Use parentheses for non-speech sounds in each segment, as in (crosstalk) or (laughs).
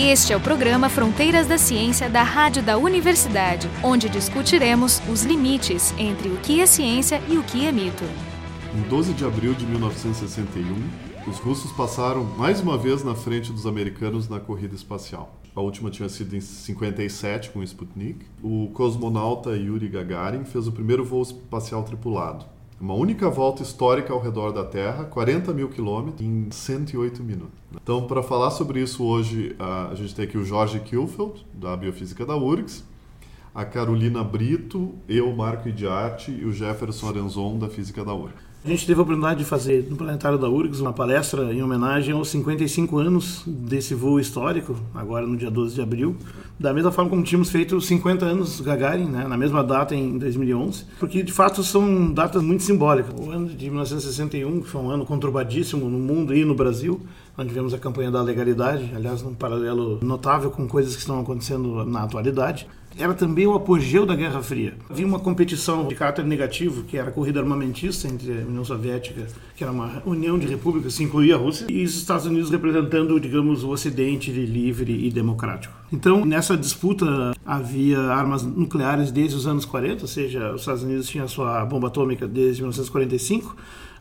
Este é o programa Fronteiras da Ciência da Rádio da Universidade, onde discutiremos os limites entre o que é ciência e o que é mito. Em 12 de abril de 1961, os russos passaram mais uma vez na frente dos americanos na corrida espacial. A última tinha sido em 57 com o Sputnik. O cosmonauta Yuri Gagarin fez o primeiro voo espacial tripulado. Uma única volta histórica ao redor da Terra, 40 mil quilômetros, em 108 minutos. Então, para falar sobre isso hoje, a gente tem aqui o Jorge Kilfeld, da Biofísica da URGS, a Carolina Brito, eu, Marco Idiarte e o Jefferson Arenzon, da Física da URGS. A gente teve a oportunidade de fazer no Planetário da URGS uma palestra em homenagem aos 55 anos desse voo histórico, agora no dia 12 de abril, da mesma forma como tínhamos feito 50 anos Gagarin, né, na mesma data em 2011, porque de fato são datas muito simbólicas. O ano de 1961, que foi um ano conturbadíssimo no mundo e no Brasil, onde vemos a campanha da legalidade, aliás, num paralelo notável com coisas que estão acontecendo na atualidade era também o apogeu da Guerra Fria. Havia uma competição de caráter negativo, que era a corrida armamentista entre a União Soviética, que era uma união de repúblicas, que incluía a Rússia, e os Estados Unidos representando, digamos, o Ocidente livre e democrático. Então, nessa disputa havia armas nucleares desde os anos 40, ou seja, os Estados Unidos tinham a sua bomba atômica desde 1945,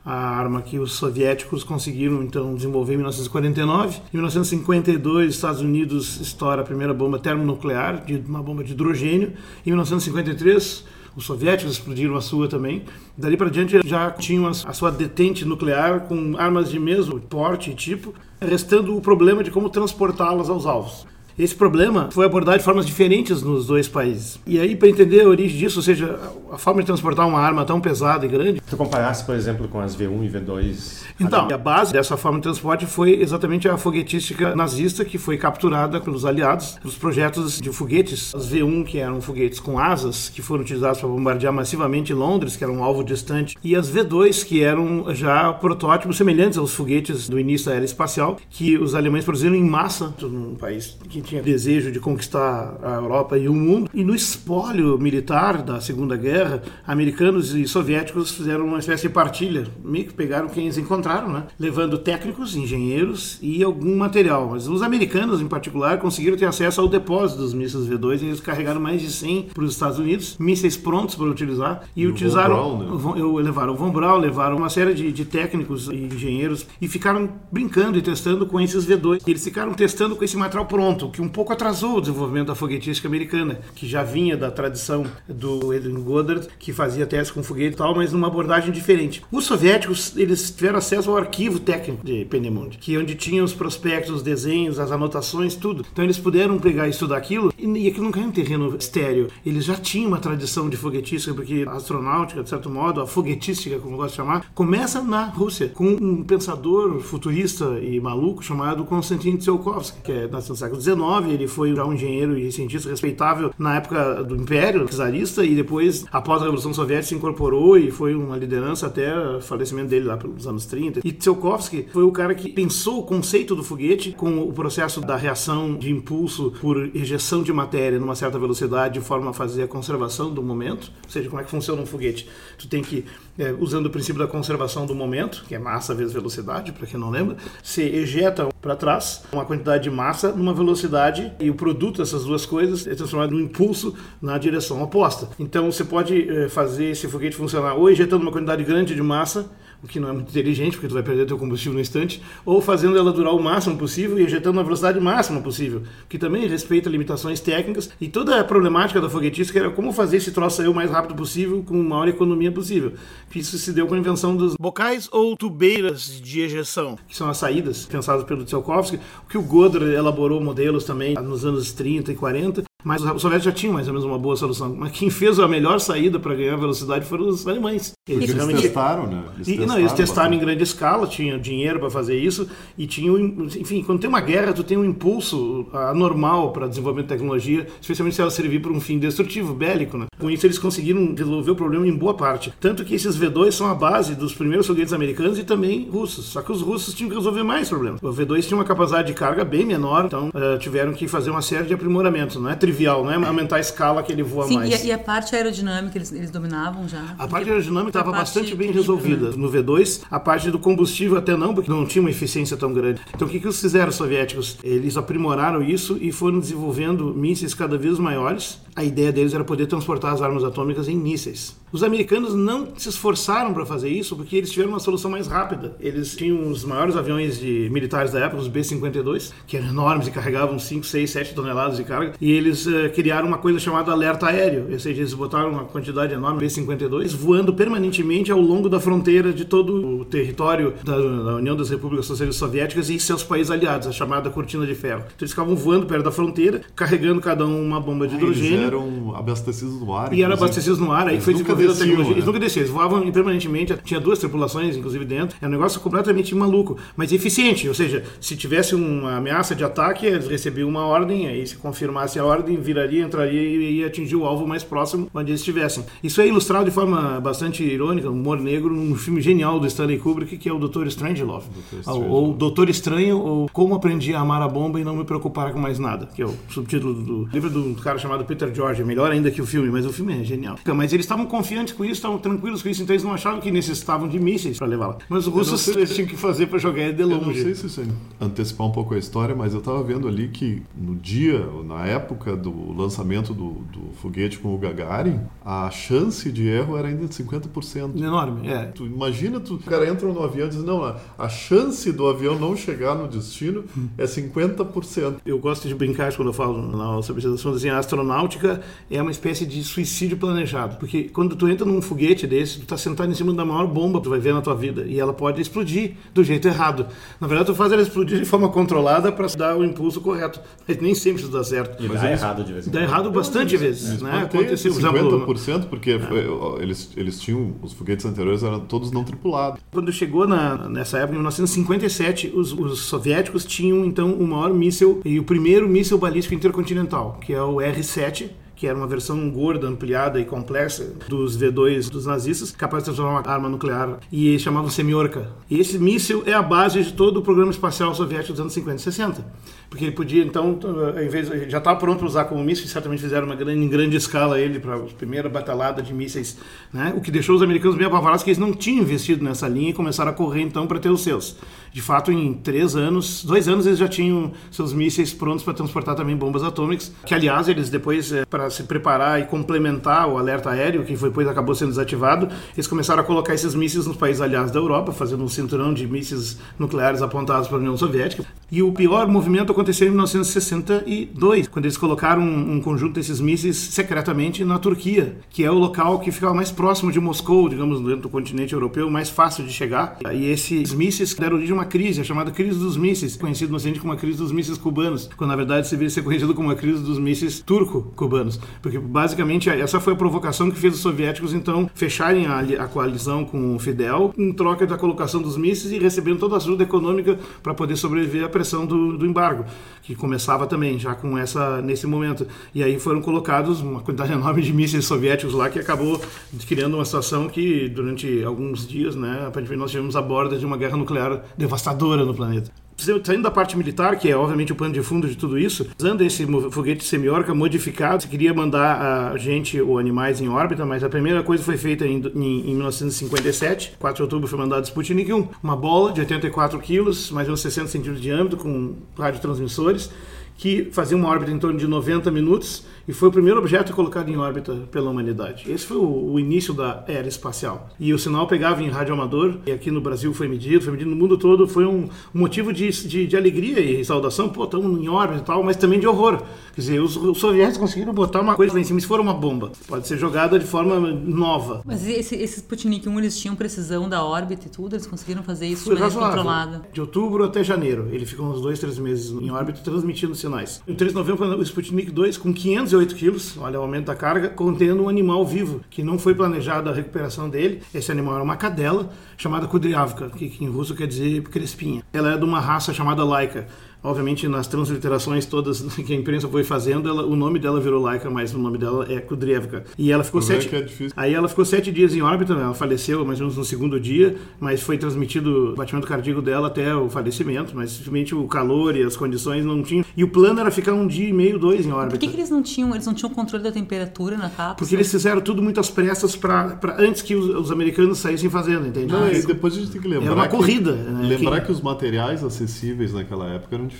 a arma que os soviéticos conseguiram então desenvolver em 1949. Em 1952, Estados Unidos estoura a primeira bomba termonuclear, de uma bomba de hidrogênio. Em 1953, os soviéticos explodiram a sua também. Dali para diante já tinham a sua detente nuclear com armas de mesmo porte e tipo, restando o problema de como transportá-las aos alvos. Esse problema foi abordado de formas diferentes nos dois países. E aí, para entender a origem disso, ou seja, a forma de transportar uma arma tão pesada e grande. Se tu comparasse, por exemplo, com as V1 e V2. Então, a base dessa forma de transporte foi exatamente a foguetística nazista que foi capturada pelos aliados nos projetos de foguetes. As V1, que eram foguetes com asas, que foram utilizados para bombardear massivamente Londres, que era um alvo distante, e as V2, que eram já protótipos semelhantes aos foguetes do início da era espacial, que os alemães produziram em massa num país que tinha desejo de conquistar a Europa e o mundo. E no espólio militar da Segunda Guerra, americanos e soviéticos fizeram uma espécie de partilha, meio que pegaram quem eles encontraram, né? levando técnicos, engenheiros e algum material. Mas os americanos, em particular, conseguiram ter acesso ao depósito dos mísseis V2 e eles carregaram mais de 100 para os Estados Unidos, mísseis prontos para utilizar e, e utilizaram. Von Braun, né? Levaram o Von Braun, levaram uma série de, de técnicos e engenheiros e ficaram brincando e testando com esses V2. Eles ficaram testando com esse material pronto, que um pouco atrasou o desenvolvimento da foguetística americana, que já vinha da tradição do Edwin Goddard, que fazia testes com foguete e tal, mas numa abordagem diferente. Os soviéticos, eles tiveram acesso ao arquivo técnico de Peenemünde, que é onde tinha os prospectos, os desenhos, as anotações, tudo. Então eles puderam pegar e estudar aquilo, e aquilo não caiu em terreno estéreo. Eles já tinham uma tradição de foguetística, porque a astronáutica, de certo modo, a foguetística, como eu gosto de chamar, começa na Rússia, com um pensador futurista e maluco chamado Konstantin Tsiolkovsky, que é nascido no século XIX, ele foi já um engenheiro e cientista respeitável na época do Império czarista e depois, após a Revolução Soviética, se incorporou e foi uma liderança até o falecimento dele lá pelos anos 30. E Tsiolkovsky foi o cara que pensou o conceito do foguete com o processo da reação de impulso por ejeção de matéria numa certa velocidade de forma a fazer a conservação do momento, ou seja, como é que funciona um foguete. Tu tem que, é, usando o princípio da conservação do momento, que é massa vezes velocidade, para quem não lembra, você ejeta para trás uma quantidade de massa numa velocidade e o produto dessas duas coisas é transformado num impulso na direção oposta. Então você pode é, fazer esse foguete funcionar ou injetando uma quantidade grande de massa o que não é muito inteligente, porque tu vai perder teu combustível no instante, ou fazendo ela durar o máximo possível e injetando na velocidade máxima possível, que também respeita limitações técnicas e toda a problemática da foguetística era como fazer esse troço sair o mais rápido possível com a maior economia possível. Isso se deu com a invenção dos bocais ou tubeiras de ejeção, que são as saídas pensadas pelo Tsiolkovsky, que o Goddard elaborou modelos também nos anos 30 e 40, mas os soviéticos já tinham mais ou menos uma boa solução. Mas quem fez a melhor saída para ganhar velocidade foram os alemães. Eles, eles realmente... testaram, né? Eles, e, testaram, não, eles testaram em grande escala, tinham dinheiro para fazer isso e tinham, enfim, quando tem uma guerra, tu tem um impulso anormal para desenvolvimento de tecnologia, especialmente se ela servir para um fim destrutivo, bélico, né? Com isso eles conseguiram resolver o problema em boa parte. Tanto que esses V2 são a base dos primeiros foguetes americanos e também russos. Só que os russos tinham que resolver mais problemas. O V2 tinha uma capacidade de carga bem menor, então uh, tiveram que fazer uma série de aprimoramentos. Não é trivial não é aumentar a escala que ele voa Sim, mais. e a, e a parte aerodinâmica eles, eles dominavam já? A parte aerodinâmica estava bastante bem resolvida. No V2, a parte do combustível até não, porque não tinha uma eficiência tão grande. Então o que, que os fizeram os soviéticos? Eles aprimoraram isso e foram desenvolvendo mísseis cada vez maiores. A ideia deles era poder transportar as armas atômicas em mísseis. Os americanos não se esforçaram para fazer isso porque eles tiveram uma solução mais rápida. Eles tinham os maiores aviões de militares da época, os B-52, que eram enormes e carregavam 5, 6, 7 toneladas de carga, e eles uh, criaram uma coisa chamada alerta aéreo, ou seja, eles botaram uma quantidade enorme de B-52 voando permanentemente ao longo da fronteira de todo o território da, da, União das Repúblicas Socialistas Soviéticas e seus países aliados, a chamada cortina de ferro. Então eles ficavam voando perto da fronteira, carregando cada um uma bomba de ah, hidrogênio. Eles eram abastecidos no ar. E eram abastecidos no ar, aí foi desenvolvida a tecnologia. Né? Eles nunca desciam, eles voavam permanentemente, tinha duas tripulações, inclusive, dentro. É um negócio completamente maluco, mas eficiente. Ou seja, se tivesse uma ameaça de ataque, eles recebiam uma ordem, aí se confirmasse a ordem, viraria, entraria e ia atingir o alvo mais próximo onde eles estivessem. Isso é ilustrado de forma bastante irônica, humor negro, num filme genial do Stanley Kubrick, que é o Dr. Strangelove. Strange ou Doutor Estranho, ou Como Aprendi a Amar a Bomba e Não Me Preocupar com Mais Nada, que é o subtítulo do livro do cara chamado Peter George. Melhor ainda que o filme, mas o filme é genial. Mas eles estavam confiantes com isso, estavam tranquilos com isso, então eles não achavam que necessitavam de mísseis para levar lá. Mas os russos eles tinham que fazer para jogar de longe. Eu não sei se isso antecipar um pouco a história, mas eu estava vendo ali que no dia, na época do lançamento do, do foguete com o Gagarin, a chance de erro era ainda de 50%. Enorme, é. Tu imagina, tu, o cara entra no avião e diz, não, a, chance do avião não chegar no destino é 50%. Eu gosto de brincar quando eu falo na esse assunto, assim, a astronáutica é uma espécie de suicídio planejado, porque quando tu entra num foguete desse, tu tá sentado em cima da maior bomba que tu vai ver na tua vida, e ela pode explodir do jeito errado. Na verdade, tu faz ela explodir de forma controlada para dar o impulso correto, mas nem sempre isso dá certo. E mas dá errado de vez em quando. Dá errado bastante eles, vezes, eles né? Aconteceu, 50%, porque é. eles, eles tinham, os foguetes anteriores eram todos não tripulados. Quando chegou na, nessa época, em 1957, os, os soviéticos tinham, então, o maior míssil e o primeiro míssil balístico intercontinental, que é o R-7, que era uma versão gorda, ampliada e complexa dos V2 dos nazistas, capaz de transformar uma arma nuclear, e chamavam Semiorka. E esse míssil é a base de todo o programa espacial soviético dos anos 50 e 60. Porque ele podia, então, em vez já estava pronto para usar como míssil, certamente fizeram uma grande, em grande escala ele para a primeira batalhada de mísseis, né? o que deixou os americanos bem apavorados que eles não tinham investido nessa linha e começaram a correr então para ter os seus. De fato, em três anos, dois anos, eles já tinham seus mísseis prontos para transportar também bombas atômicas, que aliás eles depois, é, para se preparar e complementar o alerta aéreo, que depois acabou sendo desativado, eles começaram a colocar esses mísseis nos países aliados da Europa, fazendo um cinturão de mísseis nucleares apontados para a União Soviética. E o pior movimento aconteceu em 1962, quando eles colocaram um, um conjunto desses mísseis secretamente na Turquia, que é o local que ficava mais próximo de Moscou, digamos, dentro do continente europeu, mais fácil de chegar. E esses mísseis deram origem a uma crise, a chamada crise dos mísseis, conhecido no Ocidente como a crise dos mísseis cubanos, quando na verdade deveria ser conhecido como a crise dos mísseis turco-cubanos, porque basicamente essa foi a provocação que fez os soviéticos então fecharem a, a coalizão com o Fidel em troca da colocação dos mísseis e recebendo toda a ajuda econômica para poder sobreviver à pressão do, do embargo, que começava também já com essa nesse momento. E aí foram colocados uma quantidade (laughs) enorme de mísseis soviéticos lá que acabou criando uma situação que durante alguns dias, né, aparentemente nós tivemos a borda de uma guerra nuclear devastadora no planeta. Saindo da parte militar, que é obviamente o pano de fundo de tudo isso, usando esse foguete semiorca modificado, se queria mandar a gente ou animais em órbita, mas a primeira coisa foi feita em, em, em 1957, 4 de outubro foi mandado Sputnik 1, uma bola de 84 quilos, mais ou menos 60 centímetros de diâmetro, com radiotransmissores, que fazia uma órbita em torno de 90 minutos e foi o primeiro objeto colocado em órbita pela humanidade. Esse foi o, o, início da era espacial. E o sinal pegava em rádio amador, e aqui no Brasil foi medido, foi medido no mundo todo, foi um, um motivo de, de, de, alegria e saudação, pô, estamos em órbita e tal, mas também de horror. Quer dizer, os, os soviéticos conseguiram botar uma coisa lá em cima, se for uma bomba, pode ser jogada de forma nova. Mas esse, esse Sputnik 1, eles tinham precisão da órbita e tudo, eles conseguiram fazer isso foi de maneira controlada? De outubro até janeiro, ele ficou uns dois, três meses em órbita transmitindo sinais. Em 3 de novembro, o Sputnik 2, com 508 quilos, olha o aumento da carga, contendo um animal vivo, que não foi planejada a recuperação dele. Esse animal era uma cadela chamada Kudryavka, que, que em russo quer dizer crespinha. Ela é de uma raça chamada Laika Obviamente, nas transliterações todas (laughs) que a imprensa foi fazendo, ela, o nome dela virou Laika, mas o nome dela é Kudryavka. E ela ficou Como é sete... é? Aí ela ficou sete dias em órbita, ela faleceu mais ou menos no segundo dia, mas foi transmitido o batimento cardíaco dela até o falecimento, mas simplesmente o calor e as condições não tinham. E o plano era ficar um dia e meio, dois em órbita. Por que, que eles não tinham? Eles não tinham controle da temperatura na cápsula? Porque eles fizeram tudo muito às pressas pra, antes que os, os americanos saíssem fazendo, entende? Não, Mas e depois a gente tem que lembrar. Era uma que- corrida, né? Lembrar Que- que os materiais acessíveis naquela época eram diferentes,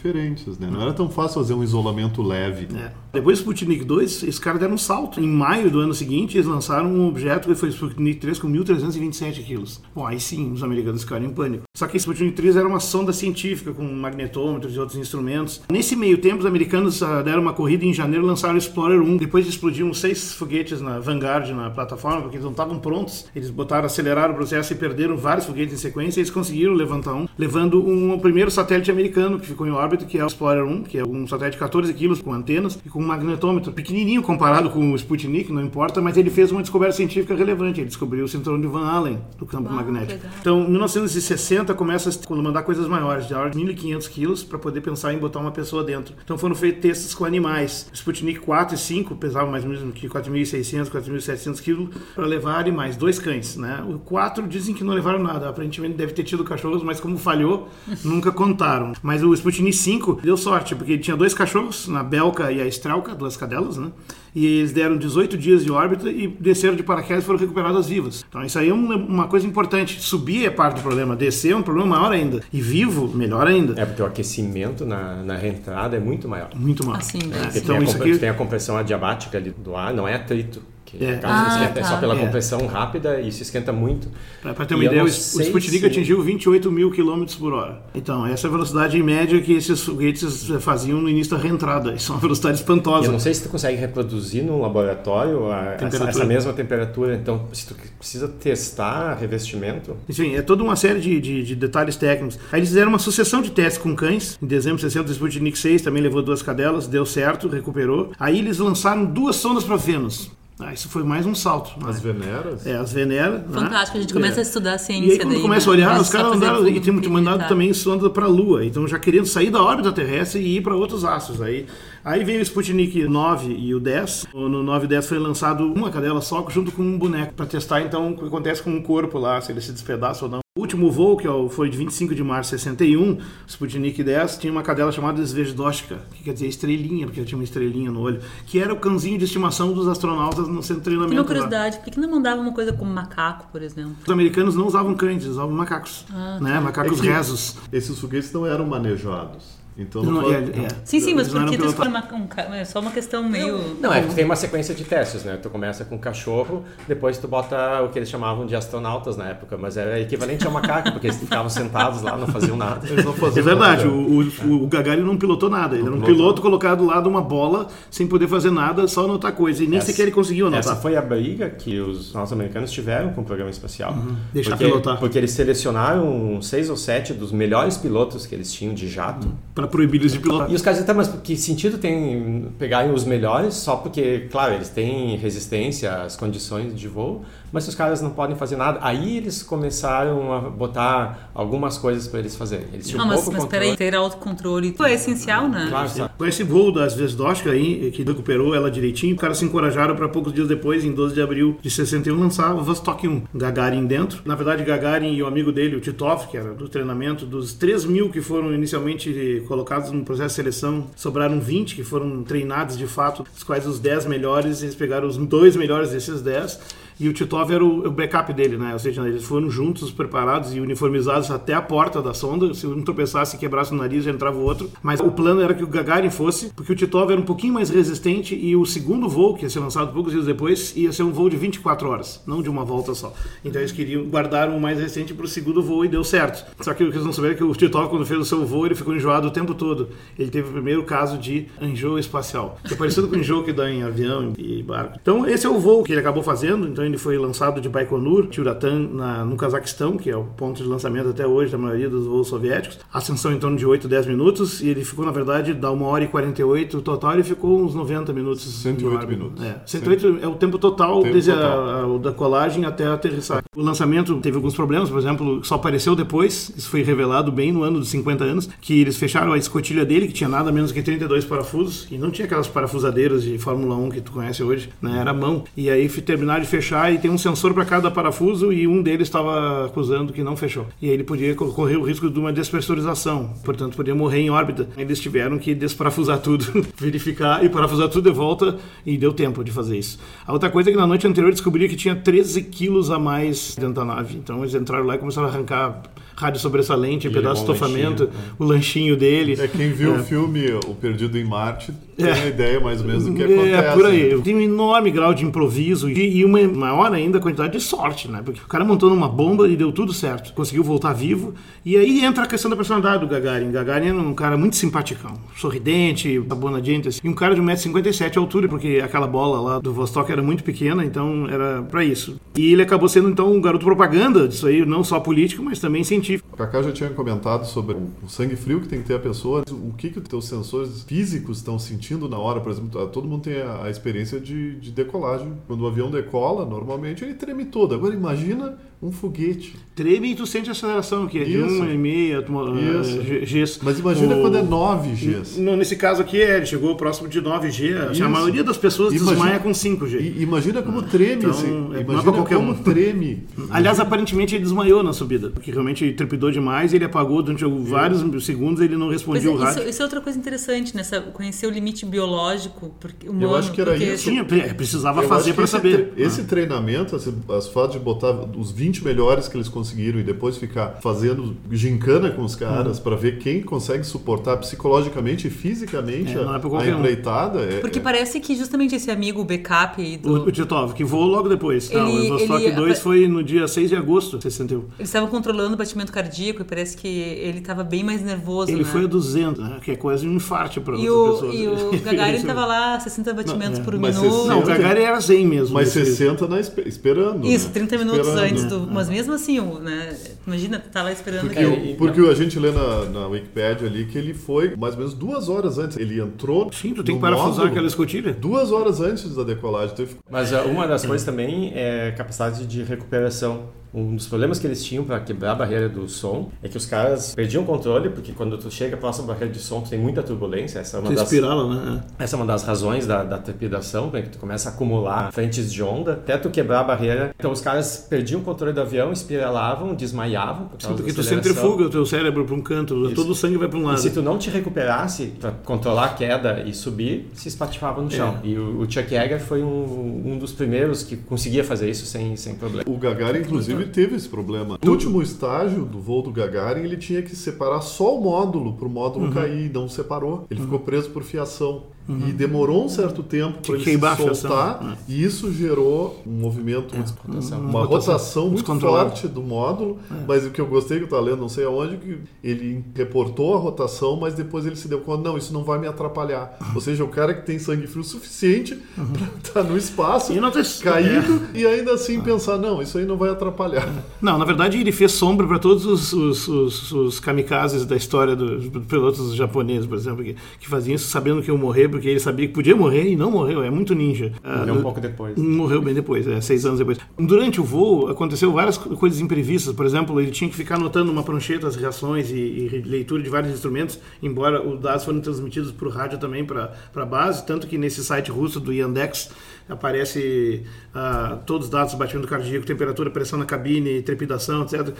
né? Não era tão fácil fazer um isolamento leve. É. Depois do Sputnik 2, esses caras deram um salto. Em maio do ano seguinte, eles lançaram um objeto que foi o Sputnik 3 com 1.327 quilos. Bom, aí sim, os americanos ficaram em pânico. Só que esse Sputnik 3 era uma sonda científica com magnetômetros e outros instrumentos. Nesse meio tempo, os americanos ah, deram uma corrida em janeiro lançaram o Explorer 1. Depois explodiram seis foguetes na Vanguard, na plataforma, porque eles não estavam prontos. Eles botaram, aceleraram o processo e perderam vários foguetes em sequência. Eles conseguiram levantar um, levando um, o primeiro satélite americano que ficou em órbita, que é o Explorer 1, que é um satélite de 14 quilos com antenas e com um magnetômetro pequenininho comparado com o Sputnik, não importa, mas ele fez uma descoberta científica relevante. Ele descobriu o cinturão de Van Allen do campo Ah, magnético. Então, em 1960 começa a mandar coisas maiores, de ordem de 1.500 quilos, para poder pensar em botar uma pessoa dentro. Então foram feitos testes com animais. Sputnik 4 e 5 pesavam mais ou menos que 4.600, 4.700 quilos para levar animais, dois cães, né? O 4 dizem que não levaram nada, aparentemente deve ter tido cachorros, mas como falhou, (laughs) nunca contaram. Mas o Sputnik 5 deu sorte, porque ele tinha dois cachorros, na Belka e a Strelka, duas cadelas, né? E eles deram 18 dias de órbita e desceram de paraquedas e foram recuperadas vivas. Então isso aí é uma, coisa importante. Subir é parte do problema, descer é um problema maior ainda. E vivo, melhor ainda. É porque o aquecimento na, na reentrada é muito maior. Muito maior. Assim, É, Porque então tem, a, isso aqui tem a compressão adiabática ali do ar, não é atrito. Que É. acaba Ah, esquenta, é tá. só pela É. compressão rápida e se esquenta muito. Pra, pra ter uma E ideia, o, Sputnik se- atingiu 28 mil quilômetros por hora. Então, essa é a velocidade em média que esses foguetes eh, faziam no início da reentrada. Isso é uma velocidade E espantosa. eu não sei se tu consegue reproduzir num laboratório a- essa, essa mesma temperatura. Então, se tu precisa testar revestimento, Enfim, é toda uma série de, de- de detalhes técnicos. Aí eles fizeram uma sucessão de testes com cães. Em dezembro de 60, o Sputnik 6 também levou duas cadelas, deu certo, recuperou. Aí eles lançaram duas sondas para Vênus. Ah, isso foi mais um salto. né? As Veneras? É, as Venera. Fantástico, a gente né? começa É. a estudar a ciência E aí, quando daí, começa a né? olhar, Começa os caras a andaram e tinham mandado militar. também sonda para a Lua. Então já querendo sair da órbita terrestre e ir para outros astros. Aí, aí veio o Sputnik 9 e o 10. No 9 e 10 foi lançado uma cadela só junto com um boneco para testar então o que acontece com o corpo lá, se ele se despedaça ou não. O último voo, que é foi de 25 de março de 61, o Sputnik 10, tinha uma cadela chamada Zvezdochka, que quer dizer estrelinha, porque ela tinha uma estrelinha no olho, que era o cãozinho de estimação dos astronautas no centro de treinamento. uma lá. curiosidade, por que não mandava uma coisa como macaco, por exemplo? Os americanos não usavam cães, usavam macacos, Ah, né? Macacos É que- rezos. Esses foguetes não eram manejados. Então não, Não, foi- é- é. Sim, sim, mas Eles não por que eram tu escolhe uma, um é só uma questão meio... Não, é que tem uma sequência de testes, né? Tu começa com cachorro, depois tu bota o que eles chamavam de astronautas na época, mas era equivalente ao macaco, porque eles ficavam sentados lá, não faziam nada. Eles não É faziam (laughs) verdade, nada. o, o, o Gagarin não pilotou nada. Ele era um pilotou. piloto colocado lá de uma bola, sem poder fazer nada, só anotar coisa. E nem Essa- sequer ele conseguiu anotar. Essa foi a briga que os norte-americanos tiveram com o programa espacial. Uhum. deixar porque, pilotar. Porque eles selecionaram seis ou sete dos melhores pilotos que eles tinham de jato. Pra proibir eles de pilotar. E os caras disseram, mas que sentido tem pegarem os melhores só porque, claro, eles têm resistência às condições de voo, mas se os caras não podem fazer nada, aí eles começaram a botar algumas coisas para eles fazerem. Eles tinham Não, mas, pouco mas controle. peraí, ter autocontrole é essencial, né? Claro. Com esse voo das Vesdochka aí, que recuperou ela direitinho, os caras se encorajaram para poucos dias depois, em 12 de abril de 61, lançar o Vostok 1. Gagarin dentro. Na verdade, Gagarin e o amigo dele, o Titov, que era do treinamento, dos 3 mil que foram inicialmente colocados no processo de seleção, sobraram 20 que foram treinados de fato, dos quais os 10 melhores, eles pegaram os dois melhores desses 10. E o Titov era o, o backup dele, né? Ou seja, eles foram juntos, preparados e uniformizados até a porta da sonda. Se um tropeçasse e quebrasse o nariz, já entrava o outro. Mas o plano era que o Gagarin fosse, porque o Titov era um pouquinho mais resistente e o segundo voo, que ia ser lançado poucos dias depois, ia ser um voo de 24 horas, não de uma volta só. Então eles queriam guardar o mais recente para o segundo voo e deu certo. Só que o que eles não souberam é que o Titov, quando fez o seu voo, ele ficou enjoado o tempo todo. Ele teve o primeiro caso de enjoo espacial, que é parecido com o enjoo que dá em avião e barco. Então esse é o voo que ele acabou fazendo. Então ele foi lançado de Baikonur, Tiratan, na, no Cazaquistão, que é o ponto de lançamento até hoje da maioria dos voos soviéticos. Ascensão em torno de 8, 10 minutos, e ele ficou, na verdade, da 1 hora e 48 total, ele ficou uns 90 minutos. 108 minutos. É, 108 é o tempo total Tempo desde total. A, a, da colagem até a aterrissagem. O lançamento teve alguns problemas, por exemplo, só apareceu depois, isso foi revelado bem no ano dos 50 anos, que eles fecharam a escotilha dele, que tinha nada menos que 32 parafusos, e não tinha aquelas parafusadeiras de Fórmula 1 que tu conhece hoje, né? Era mão. E aí terminaram de fechar e tem um sensor para cada parafuso e um deles estava acusando que não fechou. E aí ele podia co- correr o risco de uma despressurização, portanto podia morrer em órbita. Eles tiveram que desparafusar tudo, (laughs) verificar e parafusar tudo de volta e deu tempo de fazer isso. A outra coisa é que na noite anterior descobriram que tinha 13 quilos a mais dentro da nave. Então eles entraram lá e começaram a arrancar rádio sobressalente, E pedaço de um estofamento, lanchinho, o lanchinho dele. É quem viu É. o filme O Perdido em Marte tem É. ideia mais ou menos do que acontece. É, por aí. né? Tem um enorme grau de improviso e, e uma maior ainda quantidade de sorte, né? Porque o cara montou numa bomba e deu tudo certo. Conseguiu voltar vivo. E aí entra a questão da personalidade do Gagarin. Gagarin é um cara muito simpaticão, sorridente, bonadiente, assim. E um cara de 1,57m de altura, porque aquela bola lá do Vostok era muito pequena, então era pra isso. E ele acabou sendo, então, um garoto propaganda disso aí, não só político, mas também científico. O Kaká já tinha comentado sobre o o sangue frio que tem que ter a pessoa. O que, que os teus sensores físicos estão sentindo na hora? Por exemplo, todo mundo tem a, a experiência de, de decolagem. Quando o avião decola, normalmente ele treme todo. Agora imagina um foguete. Treme e tu sente a aceleração, que é de Isso. 1,5 atmo- Isso. eh, Gs. Mas imagina O- quando é 9 Gs. Nesse caso aqui, é, ele chegou próximo de 9G. Assim, Isso. a maioria das pessoas Imagina- desmaia com 5G. E imagina como treme Então, esse. é, não é Imagina qualquer como um. treme. (laughs) Aliás, aparentemente ele desmaiou na subida, porque realmente trepidou demais, ele apagou durante vários segundos, ele não Pois respondia é, o rádio. isso, isso é outra coisa interessante, né? Conhecer o limite biológico porque, humano. Eu acho que era porque isso. Tinha, é, precisava Eu fazer para saber. tre- Esse treinamento, esse, as fatos de botar os 20 melhores que eles conseguiram e depois ficar fazendo gincana com os caras para ver quem consegue suportar psicologicamente e fisicamente É, não é pra a, a um. empreitada. é- Porque é- parece que justamente esse amigo, o backup aí do. O, o Titov, que voou logo depois. Não, Ele- o Vostok ele- 2 foi no dia 6 de agosto de 61. Eles estavam controlando o batimento cardíaco e parece que ele estava bem mais nervoso. Ele né? foi a 200, né, que é quase um infarte para outras o, pessoas. e o (laughs) Gagarin estava lá a 60 batimentos é. por Mas minuto. Não, o Gagarin era 100 mesmo. Mas nesse- 60 na, espe- esperando. Isso, né? 30 minutos Esperando. antes do. Mas mesmo assim, o, né? Imagina, tá lá esperando Porque, aquele- o- porque a gente lê na, na Wikipedia ali que ele foi mais ou menos duas horas antes. Ele entrou. Sim, tu tem que parafusar módulo aquela escotilha. Duas horas antes da decolagem. Então, Mas ah, uma das coisas também é capacidade de recuperação. Um dos problemas que eles tinham para quebrar a barreira do som é que os caras perdiam o controle, porque quando tu chega próximo à barreira de som, tu tem muita turbulência. Essa é uma das, espirala, né? essa é uma das razões da, da trepidação, né, que tu começa a acumular frentes de onda até tu quebrar a barreira. Então os caras perdiam o controle do avião, espiralavam, desmaiavam. Por Sim, porque da tu centrifuga o teu cérebro para um canto, Isso. todo o sangue vai para um E lado. se tu não te recuperasse para controlar a queda e subir, se espatifava no chão. É. E o, o Chuck Yeager foi um, um dos primeiros que conseguia fazer isso sem, sem problema. O Gagarin, inclusive, teve esse problema. No último estágio do voo do Gagarin, ele tinha que separar só o módulo para o módulo Uhum. cair, não separou. Ele ficou preso por fiação. E demorou um certo tempo para ele se fiação. soltar, É. e isso gerou um movimento, rotação. uma rotação rotação muito forte do módulo. Mas o que eu gostei que eu estava lendo, não sei aonde, que ele reportou a rotação, mas depois ele se deu conta, não, isso não vai me atrapalhar. Ou seja, o cara que tem sangue frio suficiente (laughs) para estar no espaço, E caído, e ainda assim pensar, não, isso aí não vai atrapalhar. Não, na verdade ele fez sombra para todos os, os, os, os kamikazes da história dos pilotos japoneses, por exemplo, que, que faziam isso sabendo que iam morrer, porque ele sabia que podia morrer e não morreu, é muito ninja. Morreu Ah, um pouco depois. Morreu bem depois, é, seis anos depois. Durante o voo, aconteceu várias co- coisas imprevistas. Por exemplo, ele tinha que ficar anotando numa prancheta as reações e, e leitura de vários instrumentos, embora os dados foram transmitidos por rádio também para a base. Tanto que nesse site russo do Yandex aparece ah, todos os dados, batimento cardíaco, temperatura, pressão na cabine, trepidação, etc.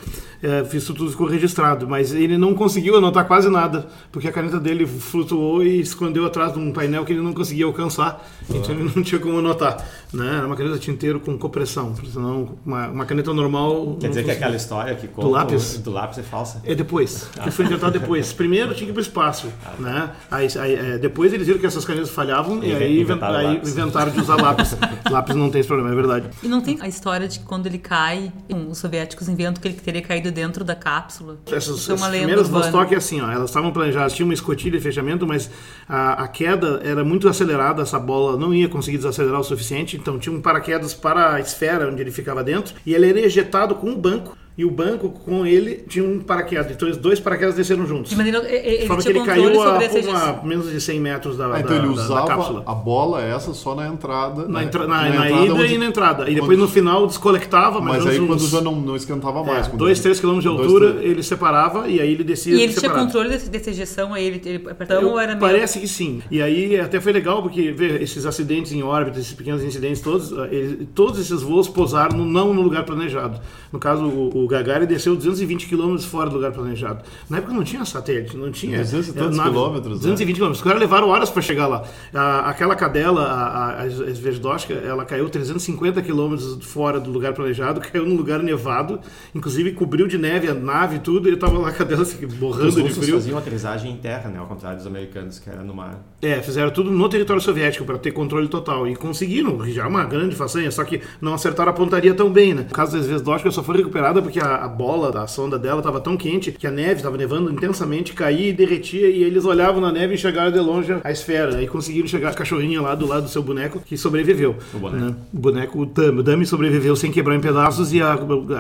É, isso tudo ficou registrado, mas ele não conseguiu anotar quase nada, porque a caneta dele flutuou e escondeu atrás de um painel que ele não conseguia alcançar, então ele não tinha como anotar. Né? Era uma caneta tinteiro com compressão, senão uma, uma caneta normal. Quer dizer que aquela história que conta lápis? do lápis é falsa. É depois, que foi inventado depois. Primeiro tinha que ir para o espaço, né? Aí, aí, é, depois eles viram que essas canetas falhavam e, E aí, inventaram aí inventaram de usar lápis. Lápis. lápis não tem esse problema, é verdade. E não tem a história de que quando ele cai, os soviéticos inventam que ele teria caído dentro da cápsula. Essas, Isso é uma lenda primeiras. Vostok é assim, ó, elas estavam planejadas, tinha uma escotilha e fechamento, mas a, a queda era muito acelerada, essa bola não ia conseguir desacelerar o suficiente, então tinha um paraquedas para a esfera onde ele ficava dentro, e ele era ejetado com o banco, e o banco com ele tinha um paraquedas, então os dois paraquedas desceram juntos. De maneira, e- De ele forma que tinha ele caiu a, uma- menos de 100 metros da, Ah, da, então ele da- da usava cápsula. a bola essa só na entrada. Na, né? entra- na, na entrada ida onde- e na entrada. E depois onde- no final descolectava, mas, Mas aí uns- quando já não, não esquentava mais. é, dois, três quilômetros de dois, altura, três- ele separava e aí ele descia E ele tinha separado. controle desse- dessa ejeção, aí ele, ele apertava Eu- ou era meio... parece que sim. E aí até foi legal porque ver esses acidentes em órbita, esses pequenos incidentes todos, ah, ele- todos esses voos pousaram não no lugar planejado. No caso, o, o Gagarin desceu 220 quilômetros fora do lugar planejado. Na época não tinha satélite, não tinha. 200 e era tantos nave- quilômetros, né? 220 quilômetros. Os caras levaram horas para chegar lá. A- aquela cadela, a, a, a Sverdlovska, ela caiu 350 quilômetros fora do lugar planejado, (laughs) caiu num lugar nevado, inclusive cobriu de neve a nave e tudo, e eu tava lá a cadela assim, Os borrando de frio. faziam aterrissagem em terra, né? Ao contrário dos americanos, que era no mar. É, fizeram tudo no território soviético para ter controle total e conseguiram, já é uma grande façanha, só que não acertaram a pontaria tão bem, né? O caso da Zvezdoshka só foi recuperada porque a, a bola da sonda dela estava tão quente que a neve estava nevando intensamente, caía e derretia e eles olhavam na neve e enxergaram de longe a esfera. Aí conseguiram chegar a cachorrinha lá do lado do seu boneco que sobreviveu. O boneco. né? O boneco, o Dummy, o Dummy sobreviveu sem quebrar em pedaços e a,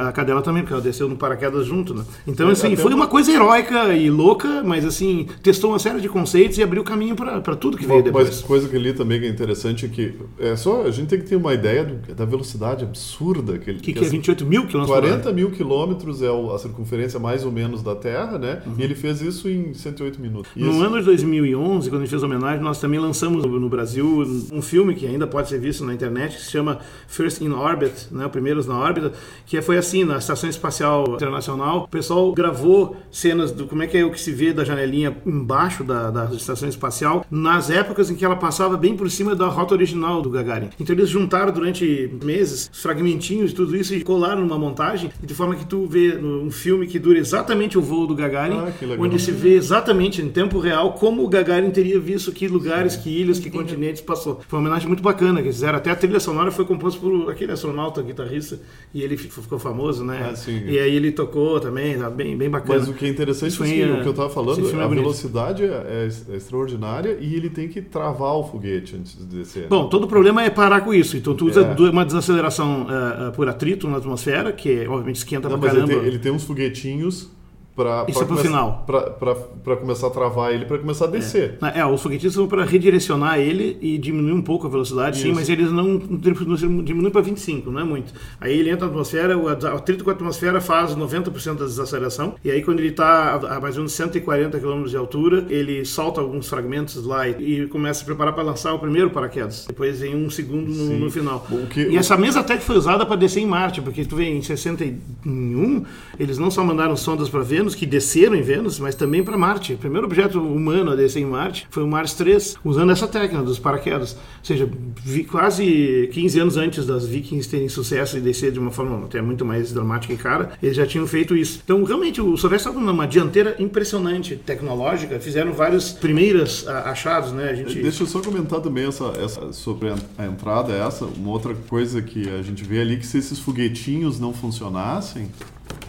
a cadela também, porque ela desceu no paraquedas junto, né? Então, assim, foi uma- coisa heróica e louca, mas assim, testou uma série de conceitos e abriu caminho para tudo que veio depois. mas coisa que eu li também que é interessante é que é só a gente tem que ter uma ideia do- da velocidade absurda que ele O que, que é as- 28 mil quilômetros por hora? 40 mil quilômetros é o- a circunferência mais ou menos da Terra, né? Uhum. E ele fez isso em 108 minutos. E No esse- ano de 2011, quando a gente fez homenagem, nós também lançamos no Brasil um filme que ainda pode ser visto na internet, que se chama First in Orbit, né, Primeiros na Órbita, que foi assim, na Estação Espacial Internacional, o pessoal gravou cenas do como é que é o que se vê da janelinha embaixo da, da Estação Espacial, nas épocas em que ela passava bem por cima da rota original do Gagarin. Então eles juntaram durante meses os fragmentinhos de tudo isso e colaram numa montagem, de forma que tu vê um filme que dura exatamente o voo do Gagarin, Ah, onde se vê exatamente em tempo real como o Gagarin teria visto que lugares, que ilhas, que continentes passou. Foi uma homenagem muito bacana que fizeram. Até a trilha sonora foi composta por aquele astronauta, guitarrista, e ele fi- ficou famoso, né? Ah, sim. E aí ele tocou também, tá bem, bem bacana. Mas o que é interessante Isso é aí que é- o que eu estava esse falando, filme é a bonito. velocidade é, é extraordinária e ele tem que travar o foguete antes de descer. Bom, todo o problema é parar com isso. Então tu usa É. uma desaceleração eh, por atrito na atmosfera, que obviamente esquenta Não, pra mas ele caramba. tem, ele tem uns foguetinhos Isso é pro final. para começar a travar ele para começar a descer. É, os foguetistas são para redirecionar ele e diminuir um pouco a velocidade, sim, Isso. mas eles não não diminuem para 25, não é muito. Aí ele entra na atmosfera, o atrito com a atmosfera faz 90% da desaceleração, e aí quando ele está a mais ou menos 140 km de altura, ele solta alguns fragmentos lá e, e começa a preparar para lançar o primeiro paraquedas. Depois em um segundo no, Sim. no final. O que- e essa mesma técnica foi usada para descer em Marte, porque tu vê, em 61, eles não só mandaram sondas para Vênus, que desceram em Vênus, mas também para Marte. O primeiro objeto humano a descer em Marte foi o Mars 3, usando essa técnica dos paraquedas. Ou seja, quase 15 anos antes das Vikings terem sucesso e descer de uma forma até muito mais dramática e cara, eles já tinham feito isso. Então, realmente, o Soviético estava numa dianteira impressionante, tecnológica, fizeram vários primeiros a- achados, né? A gente... Deixa eu só comentar também essa, essa sobre a entrada essa, uma outra coisa que a gente vê ali que se esses foguetinhos não funcionassem,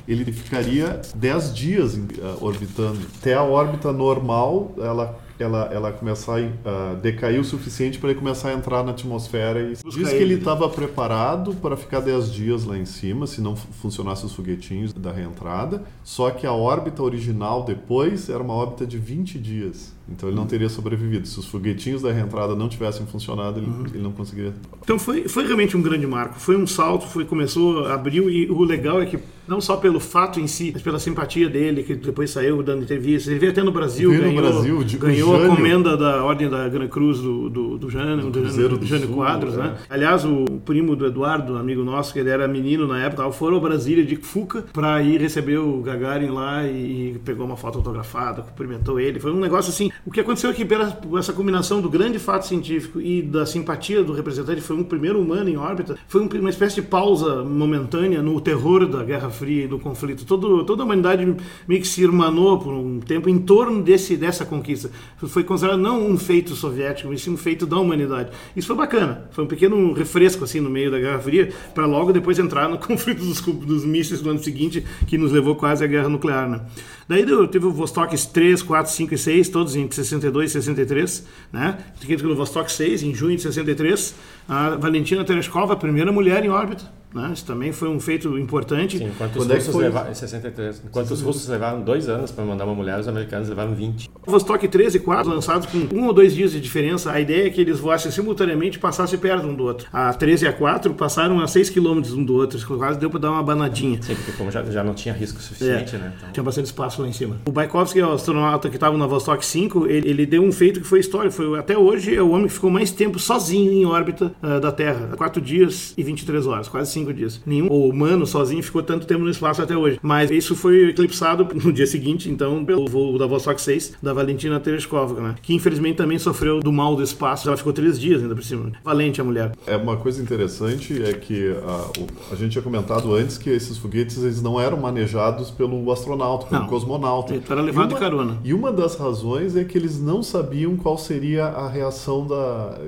ele ficaria 10 dias ah, orbitando. Até a órbita normal, ela ela, ela começar a decair o suficiente para ele começar a entrar na atmosfera. E diz que ele. estava preparado para ficar 10 dias lá em cima, se não fu- funcionasse os foguetinhos da reentrada. Só que a órbita original depois era uma órbita de 20 dias. Então ele não teria sobrevivido. Se os foguetinhos da reentrada não tivessem funcionado, ele, ele não conseguiria. Então foi, foi realmente um grande marco. Foi um salto, foi, começou, abriu e o legal é que não só pelo fato em si, mas pela simpatia dele, que depois saiu dando entrevistas. Ele veio até no Brasil, Veio no ganhou, Brasil, de- ganhou a comenda da Ordem da Gran Cruz do, do, do Jânio, do, Jânio, do Jânio Sul, Quadros, é. né? Aliás, o primo do Eduardo, amigo nosso, que ele era menino na época, foram a Brasília de Fuca para ir receber o Gagarin lá e pegou uma foto autografada, cumprimentou ele. Foi um negócio assim. O que aconteceu é que pela essa combinação do grande fato científico e da simpatia do representante, foi um primeiro humano em órbita, foi um- uma espécie de pausa momentânea no terror da Guerra Fria e do conflito. Todo, toda a humanidade meio que se irmanou por um tempo em torno desse, dessa conquista. Foi considerado não um feito soviético, mas sim um feito da humanidade. Isso foi bacana. Foi um pequeno refresco assim no meio da Guerra Fria, para logo depois entrar no (laughs) conflito dos, dos mísseis do ano seguinte, que nos levou quase à guerra nuclear. Né? Daí teve o Vostok 3, 4, 5 e 6, todos em 62 e 63. Né? No Vostok 6, em junho de 63, a Valentina Tereshkova, primeira mulher em órbita. Né? Isso também foi um feito importante. Sim, enquanto os, russos, levaram, 63, enquanto os russos levaram dois anos para mandar uma mulher, os americanos levaram 20. O Vostok 13 e 4, lançados com um ou dois dias de diferença, a ideia é que eles voassem simultaneamente e passassem perto um do outro. A 13 e a 4 passaram a 6 km um do outro, quase deu para dar uma banadinha. Sim, porque como já, já não tinha risco suficiente, é, né? Então... Tinha bastante espaço lá em cima. O Baikovsky, o astronauta que estava na Vostok 5, ele, ele, deu um feito que foi história. Foi, até hoje é o homem que ficou mais tempo sozinho em órbita uh, da Terra. 4 dias e 23 horas, quase 5 dias. Nenhum o humano sozinho ficou tanto tempo no espaço até hoje. Mas isso foi eclipsado (laughs) no dia seguinte, então, pelo voo da Vostok 6 da Valentina Tereshkova, né? Que infelizmente também sofreu do mal do espaço. Ela ficou três dias ainda por cima. Valente a mulher. É uma coisa interessante é que a, a gente tinha comentado antes que esses foguetes eles não eram manejados pelo astronauta, pelo não. cosmonauta. Ele era levado de carona. E uma das razões é que eles não sabiam qual seria a reação da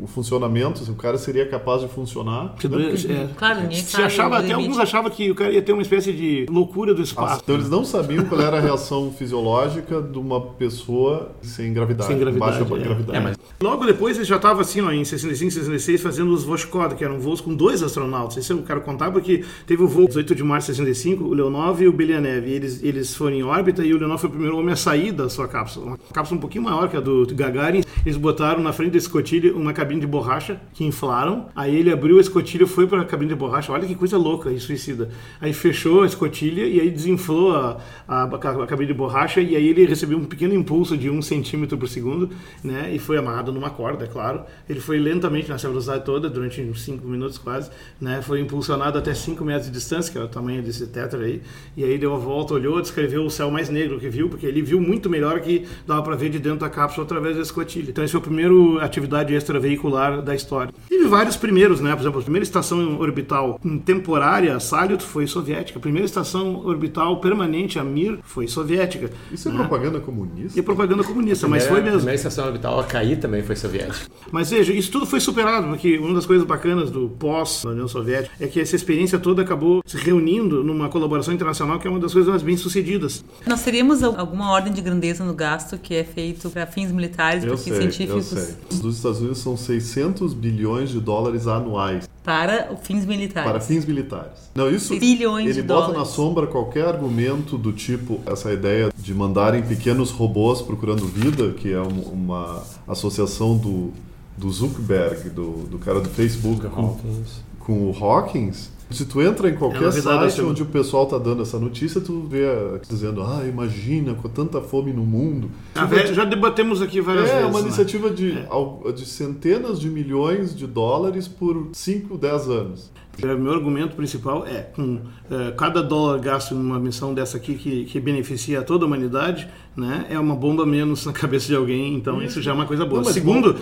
o funcionamento, se o cara seria capaz de funcionar. Que, é. Claro, ninguém se achava até alguns achavam que o cara ia ter uma espécie de loucura do espaço. então eles não sabiam qual era a reação fisiológica de uma pessoa sem gravidade. Sem gravidade. Baixa é. gravidade. É, mas... Logo depois ele já estava assim, ó, em 65, 66, fazendo os Voshkod, que eram voos com dois astronautas. Isso eu quero contar porque teve o voo 18 de março de 65, o Leonov e o Belianev. Eles, eles foram em órbita e o Leonov foi o primeiro homem a sair da sua cápsula. Uma cápsula um pouquinho maior que a do Gagarin. Eles botaram na frente da escotilha uma cabine de borracha que inflaram. Aí ele abriu a escotilha e foi para a cabine de borracha. Olha que coisa louca e suicida. Aí fechou a escotilha e aí desinflou a, a, a, cabine de borracha e aí ele recebeu um pequeno impulso de um centímetro por segundo, né? E foi amarrado numa corda, é claro. Ele foi lentamente nessa velocidade toda, durante uns 5 minutos quase, né? Foi impulsionado até 5 metros de distância, que é o tamanho desse tetra aí. E aí deu a volta, olhou, descreveu o céu mais negro que viu, porque ele viu muito melhor que dava para ver de dentro da cápsula através da escotilha. Então esse foi a primeira atividade extraveicular da história. Teve vários primeiros, né? Por exemplo, a primeira estação orbital temporária, Salyut, foi soviética. A primeira estação orbital permanente, a Mir, foi soviética. Isso é né? propaganda comunista? É propaganda comunista, mas foi mesmo. A primeira estação orbital a cair também foi soviética. Mas veja, isso tudo foi superado, porque uma das coisas bacanas do pós da União Soviética é que essa experiência toda acabou se reunindo numa colaboração internacional que é uma das coisas mais bem sucedidas. Nós teríamos alguma ordem de grandeza no gasto que é feito para fins militares, para fins científicos? Eu sei. Dos Estados Unidos são 600 bilhões de dólares anuais. Para fins militares. Para fins militares. Não, isso bilhões ele de bota dólares. na sombra qualquer argumento do tipo essa ideia de mandarem pequenos robôs procurando vida, que é uma associação do, do Zuckerberg, do, do cara do Facebook com, com o Hawkins se tu entra em qualquer é site onde o pessoal tá dando essa notícia, tu vê dizendo, ah, imagina, com tanta fome no mundo. Ah, já debatemos aqui várias é, vezes. É uma né? iniciativa de, é. de centenas de milhões de dólares por 5, 10 anos. O meu argumento principal é, com é, cada dólar gasto numa missão dessa aqui que, que beneficia toda a humanidade, né, é uma bomba menos na (laughs) cabeça de alguém, então isso já é uma coisa boa. Não, Segundo,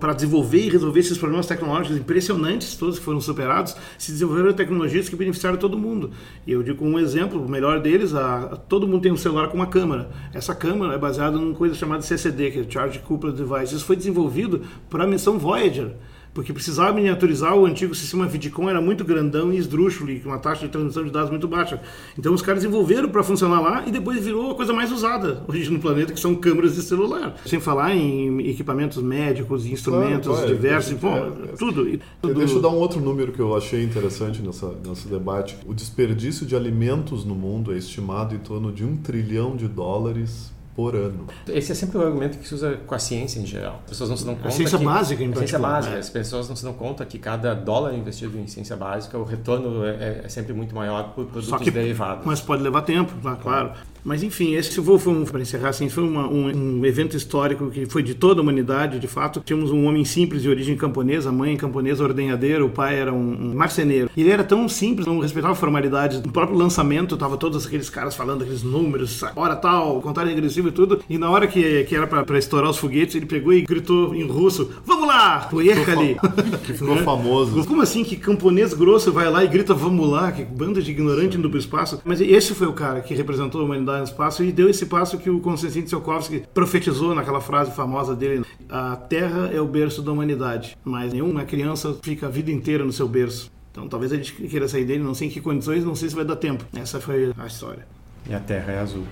para desenvolver e resolver esses problemas tecnológicos impressionantes, todos que foram superados, se desenvolveram tecnologias que beneficiaram todo mundo. E eu digo um exemplo, o melhor deles, a, a, todo mundo tem um celular com uma câmera. Essa câmera é baseada numa coisa chamada CCD, que é Charge Coupled Device. Isso foi desenvolvido para a missão Voyager porque precisava miniaturizar o antigo sistema Vidicom, era muito grandão e esdrúxulo, e com uma taxa de transmissão de dados muito baixa. Então os caras desenvolveram para funcionar lá e depois virou a coisa mais usada hoje no planeta, que são câmeras de celular. Sem falar em equipamentos médicos, instrumentos claro, diversos, é, bom, é, é, tudo, tudo. Deixa eu dar um outro número que eu achei interessante nessa, nesse debate. O desperdício de alimentos no mundo é estimado em torno de um trilhão de dólares por ano. Esse é sempre o argumento que se usa com a ciência em geral. As pessoas não se dão conta. A ciência que, básica, em A ciência básica. Né? As pessoas não se dão conta que cada dólar investido em ciência básica, o retorno é, é sempre muito maior por produtos Só que, derivados. Mas pode levar tempo, claro. Mas enfim, esse voo foi, um, para encerrar assim, foi uma, um, um, evento histórico que foi de toda a humanidade, de fato. Tínhamos um homem simples de origem camponesa, mãe camponesa ordenhadeira, o pai era um, um marceneiro. E ele era tão simples, não respeitava formalidades. No próprio lançamento, tava todos aqueles caras falando aqueles números, hora tal, contagem regressiva e tudo. E na hora que, que era para estourar os foguetes, ele pegou e gritou em russo: Vamos lá! O Ecali. (laughs) Que ficou famoso. Como assim que camponês grosso vai lá e grita vamos lá? Que banda de ignorante indo pro espaço. Mas esse foi o cara que representou a humanidade no espaço e deu esse passo que o Konstantin Tsiolkovsky profetizou naquela frase famosa dele: A Terra é o berço da humanidade, mas nenhuma criança fica a vida inteira no seu berço. Então talvez a gente queira sair dele, não sei em que condições, não sei se vai dar tempo. Essa foi a história. E a Terra é azul.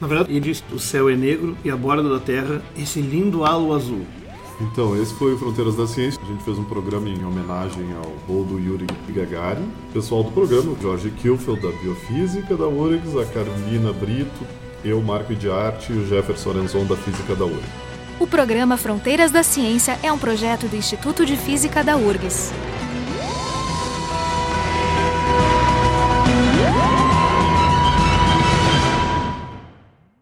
Na verdade, ele diz: o céu é negro e a borda da terra esse lindo halo azul. Então, esse foi o Fronteiras da Ciência. A gente fez um programa em homenagem ao voo do Yuri Gagarin. Pessoal do programa, Jorge Kilfeld, da Biofísica da URGS, a Carolina Brito, eu, Marco de Arte e o Jefferson Arenzon, da Física da URGS. O programa Fronteiras da Ciência é um projeto do Instituto de Física da URGS.